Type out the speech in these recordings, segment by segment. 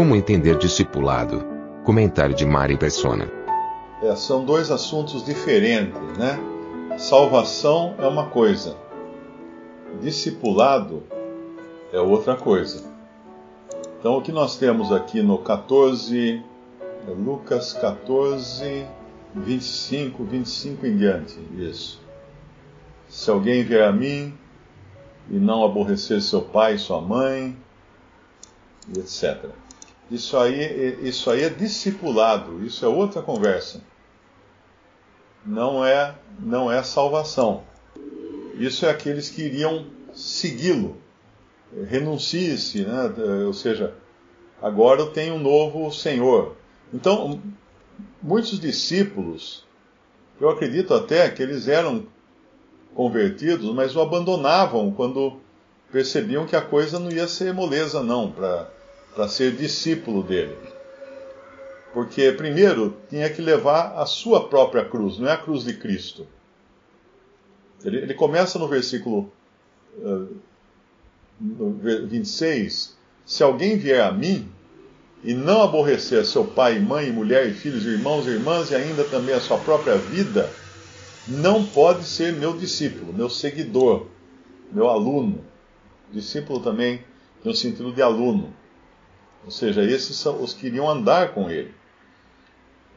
Como entender discipulado? Comentário de Mari Persona. É, são dois assuntos diferentes, né? Salvação é uma coisa, discipulado é outra coisa. Então, o que nós temos aqui no 14, é Lucas 14, 25, 25 em diante, isso. Se alguém vier a mim e não aborrecer seu pai e sua mãe, etc. Isso aí, isso aí é discipulado, isso é outra conversa. Não é, não é salvação. Isso é aqueles que iriam segui-lo. Renuncie-se, né? ou seja, agora eu tenho um novo Senhor. Então, muitos discípulos, eu acredito até que eles eram convertidos, mas o abandonavam quando percebiam que a coisa não ia ser moleza, não, para ser discípulo dele. Porque, primeiro, tinha que levar a sua própria cruz, não é a cruz de Cristo. Ele, ele começa no versículo uh, no 26: Se alguém vier a mim e não aborrecer seu pai, mãe, mulher filhos, irmãos e irmãs, e ainda também a sua própria vida, não pode ser meu discípulo, meu seguidor, meu aluno. Discípulo também no sentido de aluno. Ou seja, esses são os que iriam andar com ele.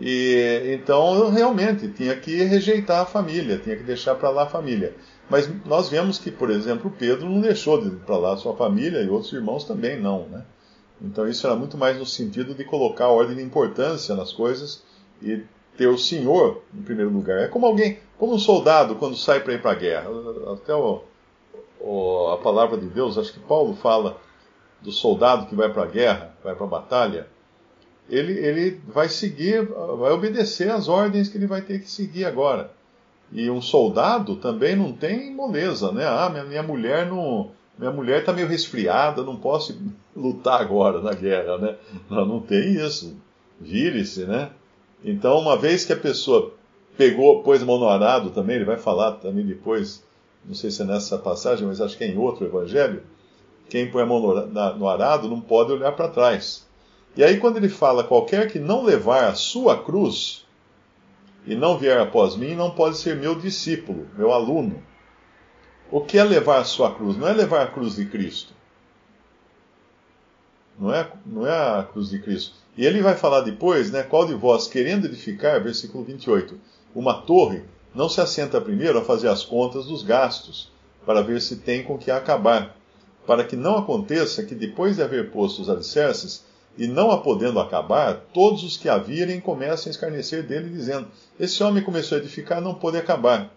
E então realmente tinha que rejeitar a família, tinha que deixar para lá a família. Mas nós vemos que, por exemplo, Pedro não deixou de para lá a sua família e outros irmãos também não, né? Então isso era muito mais no sentido de colocar a ordem de importância nas coisas e ter o Senhor em primeiro lugar. É como alguém, como um soldado quando sai para ir para a guerra. Até o, o, a palavra de Deus, acho que Paulo fala do soldado que vai para a guerra, vai para a batalha ele, ele vai seguir, vai obedecer às ordens que ele vai ter que seguir agora. E um soldado também não tem moleza, né? Ah, minha, minha mulher não. Minha mulher está meio resfriada, não posso lutar agora na guerra, né? Não, não tem isso. Vire-se, né? Então, uma vez que a pessoa pegou, pôs mão no arado também, ele vai falar também depois, não sei se é nessa passagem, mas acho que é em outro evangelho, quem põe a mão no, no arado não pode olhar para trás. E aí, quando ele fala, qualquer que não levar a sua cruz e não vier após mim, não pode ser meu discípulo, meu aluno. O que é levar a sua cruz? Não é levar a cruz de Cristo. Não é, não é a cruz de Cristo. E ele vai falar depois, né? Qual de vós, querendo edificar, versículo 28, uma torre, não se assenta primeiro a fazer as contas dos gastos, para ver se tem com que acabar, para que não aconteça que depois de haver posto os alicerces, e não a podendo acabar, todos os que a virem comecem a escarnecer dele, dizendo: Esse homem começou a edificar, não pôde acabar.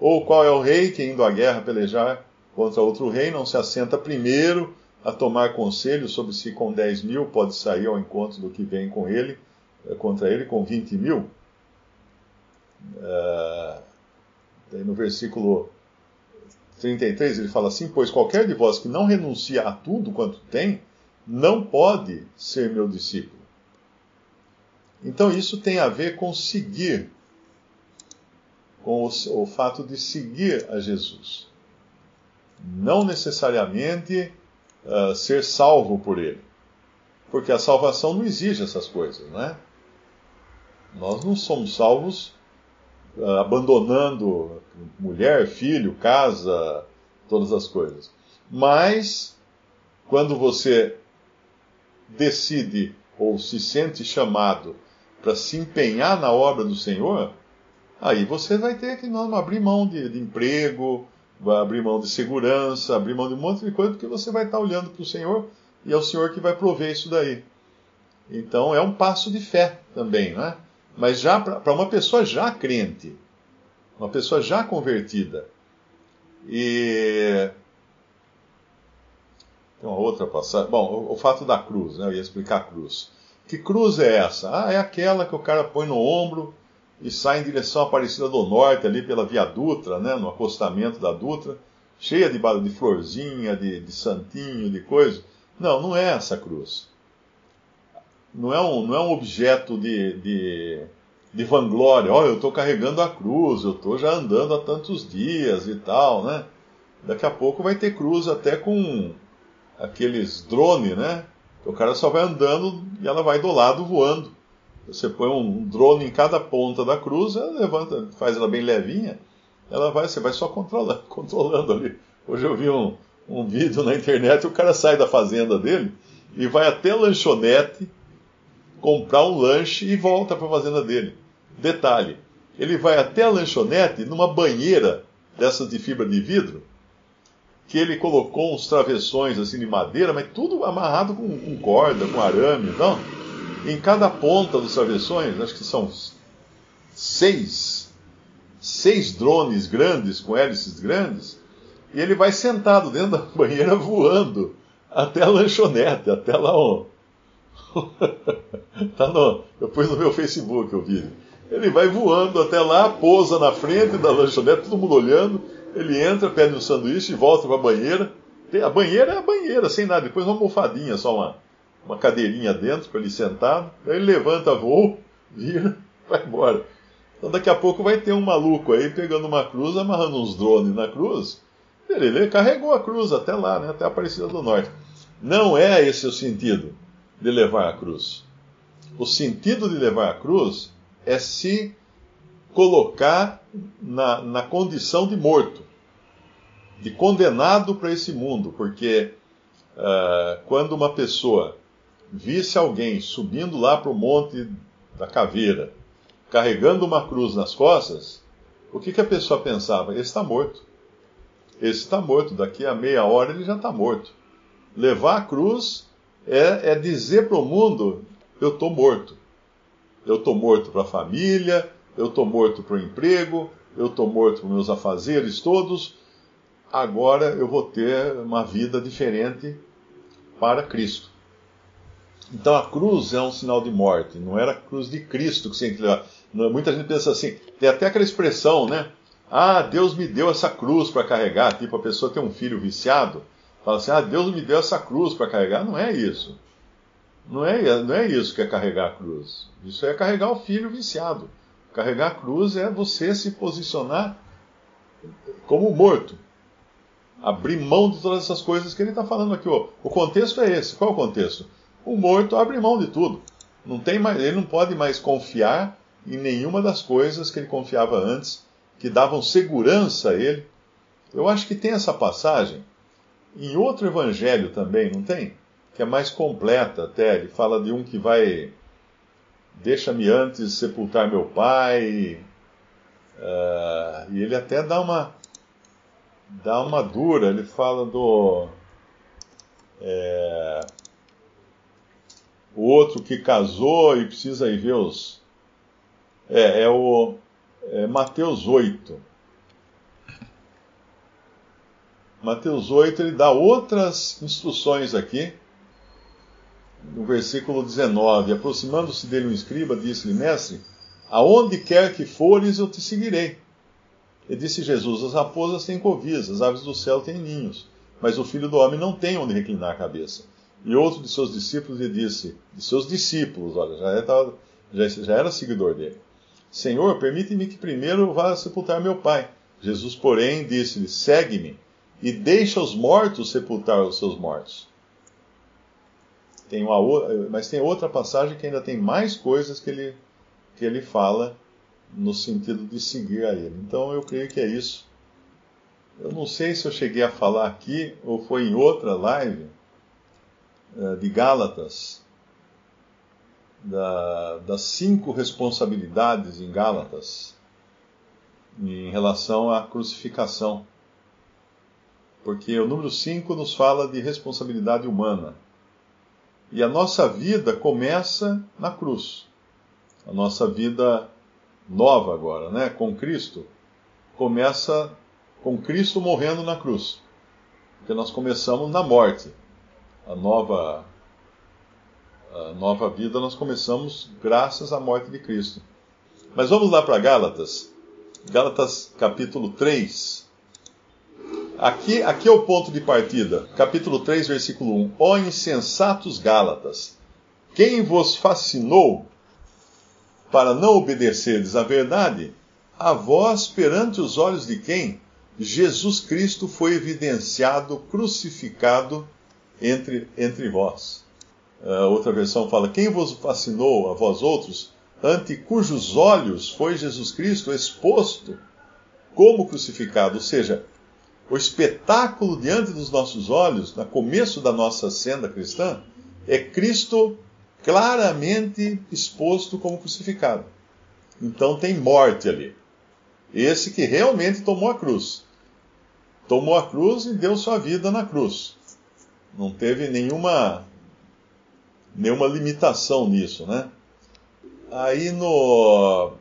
Ou qual é o rei que, indo à guerra pelejar contra outro rei, não se assenta primeiro a tomar conselho sobre se com 10 mil pode sair ao encontro do que vem com ele, eh, contra ele com 20 mil? Uh, no versículo 33 ele fala assim: Pois qualquer de vós que não renuncia a tudo quanto tem, não pode ser meu discípulo. Então isso tem a ver com seguir, com o, o fato de seguir a Jesus. Não necessariamente uh, ser salvo por ele. Porque a salvação não exige essas coisas, não é? Nós não somos salvos abandonando mulher, filho, casa, todas as coisas. Mas, quando você decide ou se sente chamado para se empenhar na obra do Senhor, aí você vai ter que não, abrir mão de, de, emprego, vai abrir mão de segurança, abrir mão de um monte de coisa, porque você vai estar olhando para o Senhor e é o Senhor que vai prover isso daí. Então é um passo de fé também, não é? Mas já para uma pessoa já crente, uma pessoa já convertida. E Tem uma outra passagem. Bom, o, o fato da cruz, né? Eu ia explicar a cruz. Que cruz é essa? Ah, é aquela que o cara põe no ombro e sai em direção à Aparecida do Norte, ali pela Via Dutra, né? No acostamento da Dutra, cheia de, de florzinha, de, de santinho, de coisa. Não, não é essa cruz. Não é um, não é um objeto de, de, de vanglória. Olha, eu estou carregando a cruz, eu estou já andando há tantos dias e tal, né? Daqui a pouco vai ter cruz até com aqueles drones, né? O cara só vai andando e ela vai do lado voando. Você põe um drone em cada ponta da cruz, ela levanta, faz ela bem levinha, ela vai, você vai só controlando, controlando ali. Hoje eu vi um, um vídeo na internet, o cara sai da fazenda dele e vai até lanchonete comprar um lanche e volta para a fazenda dele. Detalhe, ele vai até a lanchonete numa banheira dessas de fibra de vidro, que ele colocou uns travessões assim de madeira, mas tudo amarrado com, com corda, com arame, então. Em cada ponta dos travessões, acho que são seis, seis drones grandes com hélices grandes, e ele vai sentado dentro da banheira voando até a lanchonete, até lá onde. tá no, eu pus no meu Facebook o vídeo. Ele vai voando até lá, pousa na frente da lanchonete, todo mundo olhando. Ele entra, pede um sanduíche e volta para a banheira. A banheira é a banheira, sem nada. Depois uma almofadinha, só uma, uma cadeirinha dentro para ele sentado. Aí ele levanta voo, vira, vai embora. Então daqui a pouco vai ter um maluco aí pegando uma cruz, amarrando uns drones na cruz. Ele carregou a cruz até lá, né, até a Aparecida do Norte. Não é esse o sentido de levar a cruz. O sentido de levar a cruz é se colocar na, na condição de morto, de condenado para esse mundo, porque uh, quando uma pessoa visse alguém subindo lá para o monte da caveira, carregando uma cruz nas costas, o que, que a pessoa pensava? Esse está morto. Esse está morto, daqui a meia hora ele já está morto. Levar a cruz é, é dizer para o mundo: eu estou morto. Eu estou morto para a família, eu estou morto para o emprego, eu estou morto para meus afazeres todos. Agora eu vou ter uma vida diferente para Cristo. Então a cruz é um sinal de morte, não era a cruz de Cristo que você levar. Muita gente pensa assim, tem até aquela expressão, né? Ah, Deus me deu essa cruz para carregar. Tipo, a pessoa tem um filho viciado, fala assim: Ah, Deus me deu essa cruz para carregar. Não é isso. Não é, não é isso que é carregar a cruz. Isso é carregar o filho viciado. Carregar a cruz é você se posicionar como morto. Abrir mão de todas essas coisas que ele está falando aqui. O contexto é esse. Qual é o contexto? O morto abre mão de tudo. Não tem mais, ele não pode mais confiar em nenhuma das coisas que ele confiava antes, que davam segurança a ele. Eu acho que tem essa passagem em outro evangelho também, não tem? Que é mais completa até. Ele fala de um que vai deixa-me antes sepultar meu pai. Uh, e ele até dá uma dá uma dura. Ele fala do é, o outro que casou e precisa ir ver os é, é o é Mateus 8. Mateus 8 ele dá outras instruções aqui no versículo 19: Aproximando-se dele um escriba, disse-lhe: Mestre, aonde quer que fores, eu te seguirei. E disse Jesus: As raposas têm covis, as aves do céu têm ninhos, mas o filho do homem não tem onde reclinar a cabeça. E outro de seus discípulos lhe disse: De seus discípulos, olha, já era, já, já era seguidor dele: Senhor, permite-me que primeiro vá sepultar meu pai. Jesus, porém, disse-lhe: Segue-me e deixa os mortos sepultar os seus mortos. Tem uma, mas tem outra passagem que ainda tem mais coisas que ele, que ele fala no sentido de seguir a ele. Então eu creio que é isso. Eu não sei se eu cheguei a falar aqui ou foi em outra live uh, de Gálatas, da, das cinco responsabilidades em Gálatas em relação à crucificação. Porque o número 5 nos fala de responsabilidade humana. E a nossa vida começa na cruz. A nossa vida nova agora, né, com Cristo, começa com Cristo morrendo na cruz. Porque nós começamos na morte. a nova a nova vida nós começamos graças à morte de Cristo. Mas vamos lá para Gálatas. Gálatas capítulo 3. Aqui, aqui é o ponto de partida. Capítulo 3, versículo 1. Ó insensatos Gálatas, quem vos fascinou para não obedecerdes à verdade? A vós, perante os olhos de quem? Jesus Cristo foi evidenciado, crucificado entre, entre vós. Uh, outra versão fala: Quem vos fascinou a vós outros, ante cujos olhos foi Jesus Cristo exposto como crucificado? Ou seja, o espetáculo diante dos nossos olhos, no começo da nossa senda cristã, é Cristo claramente exposto como crucificado. Então tem morte ali. Esse que realmente tomou a cruz. Tomou a cruz e deu sua vida na cruz. Não teve nenhuma nenhuma limitação nisso, né? Aí no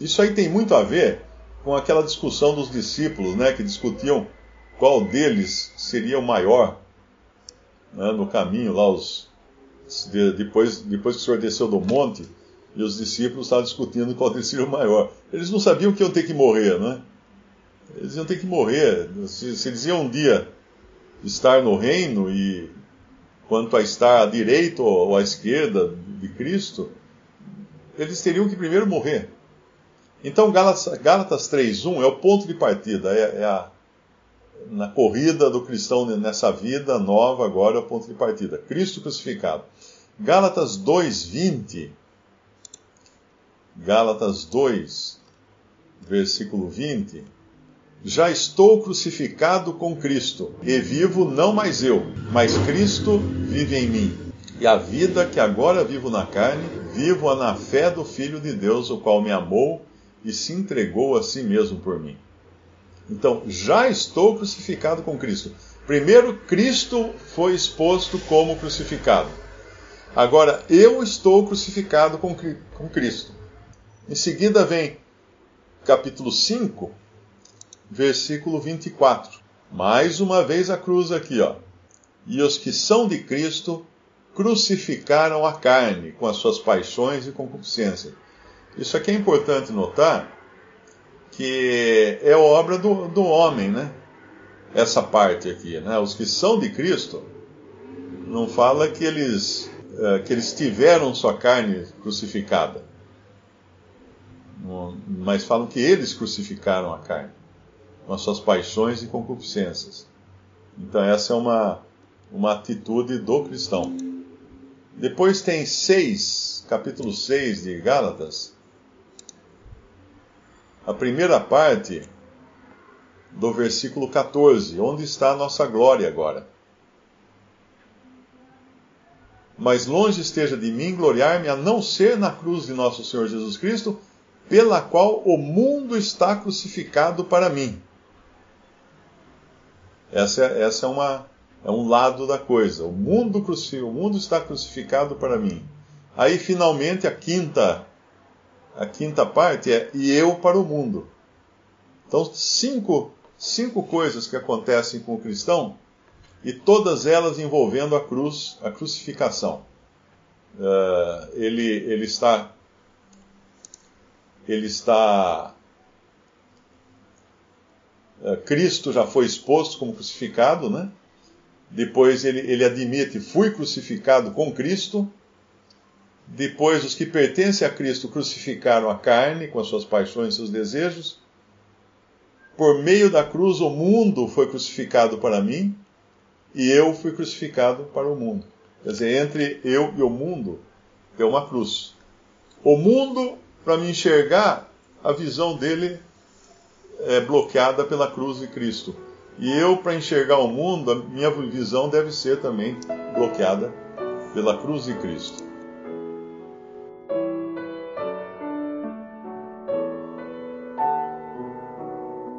isso aí tem muito a ver com aquela discussão dos discípulos, né, que discutiam qual deles seria o maior né, no caminho lá os depois depois que o Senhor desceu do monte e os discípulos estavam discutindo qual deles seria o maior. Eles não sabiam que iam ter que morrer, né? Eles iam ter que morrer. Se, se eles iam um dia estar no reino e quanto a estar à direita ou à esquerda de Cristo, eles teriam que primeiro morrer. Então, Gálatas, Gálatas 3.1 é o ponto de partida, é, é, a, na corrida do cristão nessa vida nova, agora é o ponto de partida. Cristo crucificado. Gálatas 2.20, Gálatas 2, versículo 20, já estou crucificado com Cristo, e vivo não mais eu, mas Cristo vive em mim. E a vida que agora vivo na carne, vivo-a na fé do Filho de Deus, o qual me amou e se entregou a si mesmo por mim. Então, já estou crucificado com Cristo. Primeiro, Cristo foi exposto como crucificado. Agora, eu estou crucificado com, com Cristo. Em seguida vem capítulo 5, versículo 24. Mais uma vez a cruz aqui, ó. E os que são de Cristo crucificaram a carne com as suas paixões e concupiscências. Isso aqui é importante notar que é obra do, do homem, né? Essa parte aqui, né? Os que são de Cristo não fala que eles eh, que eles tiveram sua carne crucificada, mas falam que eles crucificaram a carne com as suas paixões e concupiscências. Então, essa é uma, uma atitude do cristão. Depois tem 6, capítulo 6 de Gálatas. A primeira parte do versículo 14, onde está a nossa glória agora. Mas longe esteja de mim gloriar-me a não ser na cruz de nosso Senhor Jesus Cristo, pela qual o mundo está crucificado para mim essa, essa é, uma, é um lado da coisa. O mundo, o mundo está crucificado para mim. Aí, finalmente, a quinta, a quinta parte é e eu para o mundo. Então, cinco, cinco coisas que acontecem com o cristão e todas elas envolvendo a cruz, a crucificação. Uh, ele, ele está ele está eh, Cristo já foi exposto como crucificado, né? Depois ele, ele admite: fui crucificado com Cristo. Depois, os que pertencem a Cristo crucificaram a carne com as suas paixões e seus desejos. Por meio da cruz, o mundo foi crucificado para mim e eu fui crucificado para o mundo. Quer dizer, entre eu e o mundo é uma cruz. O mundo, para me enxergar, a visão dele é bloqueada pela cruz de Cristo. E eu, para enxergar o mundo, a minha visão deve ser também bloqueada pela cruz de Cristo.